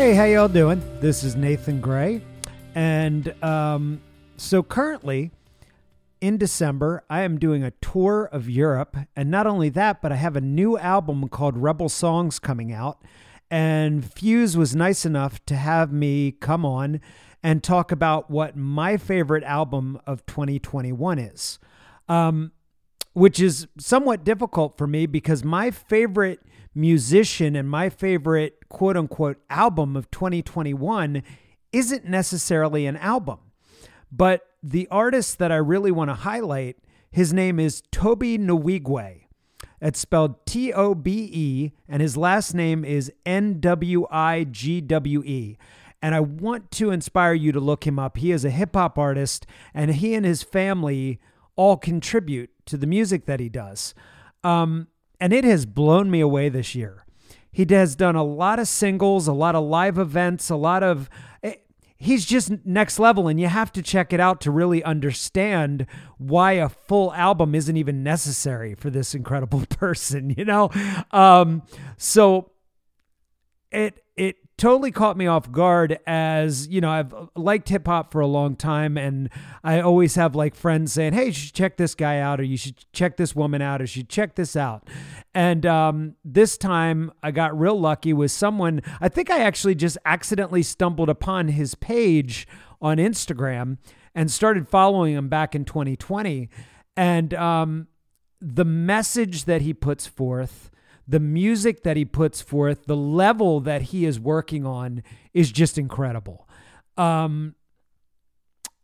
Hey, how y'all doing? This is Nathan Gray, and um, so currently in December, I am doing a tour of Europe, and not only that, but I have a new album called Rebel Songs coming out, and Fuse was nice enough to have me come on and talk about what my favorite album of 2021 is. Um, which is somewhat difficult for me because my favorite musician and my favorite quote unquote album of 2021 isn't necessarily an album. But the artist that I really want to highlight, his name is Tobe Nwigwe. It's spelled T O B E, and his last name is N W I G W E. And I want to inspire you to look him up. He is a hip hop artist, and he and his family all contribute to the music that he does. Um, and it has blown me away this year. He has done a lot of singles, a lot of live events, a lot of. Eh, he's just next level, and you have to check it out to really understand why a full album isn't even necessary for this incredible person, you know? Um, so it it totally caught me off guard as you know i've liked hip-hop for a long time and i always have like friends saying hey you should check this guy out or you should check this woman out or you should check this out. And um, this time i got real lucky with someone i think i actually just accidentally stumbled upon his page on instagram and started following him back in 2020 and um, the message that he puts forth the music that he puts forth, the level that he is working on is just incredible. Um,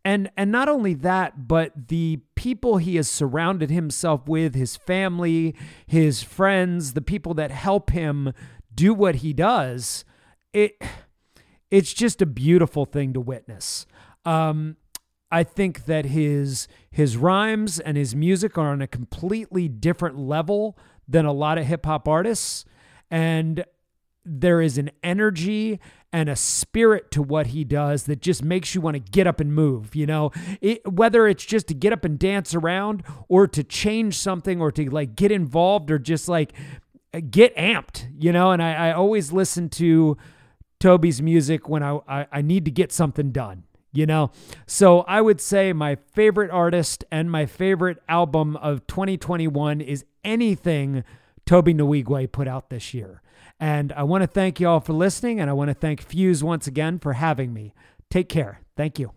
and and not only that, but the people he has surrounded himself with, his family, his friends, the people that help him do what he does, it it's just a beautiful thing to witness. Um, I think that his his rhymes and his music are on a completely different level than a lot of hip hop artists. And there is an energy and a spirit to what he does that just makes you want to get up and move, you know, it, whether it's just to get up and dance around or to change something or to like get involved or just like get amped, you know. And I, I always listen to Tobe's music when I, I, I need to get something done, you know? So I would say my favorite artist and my favorite album of 2021 is anything Tobe Nwigwe put out this year. And I want to thank you all for listening, and I want to thank Fuse once again for having me. Take care. Thank you.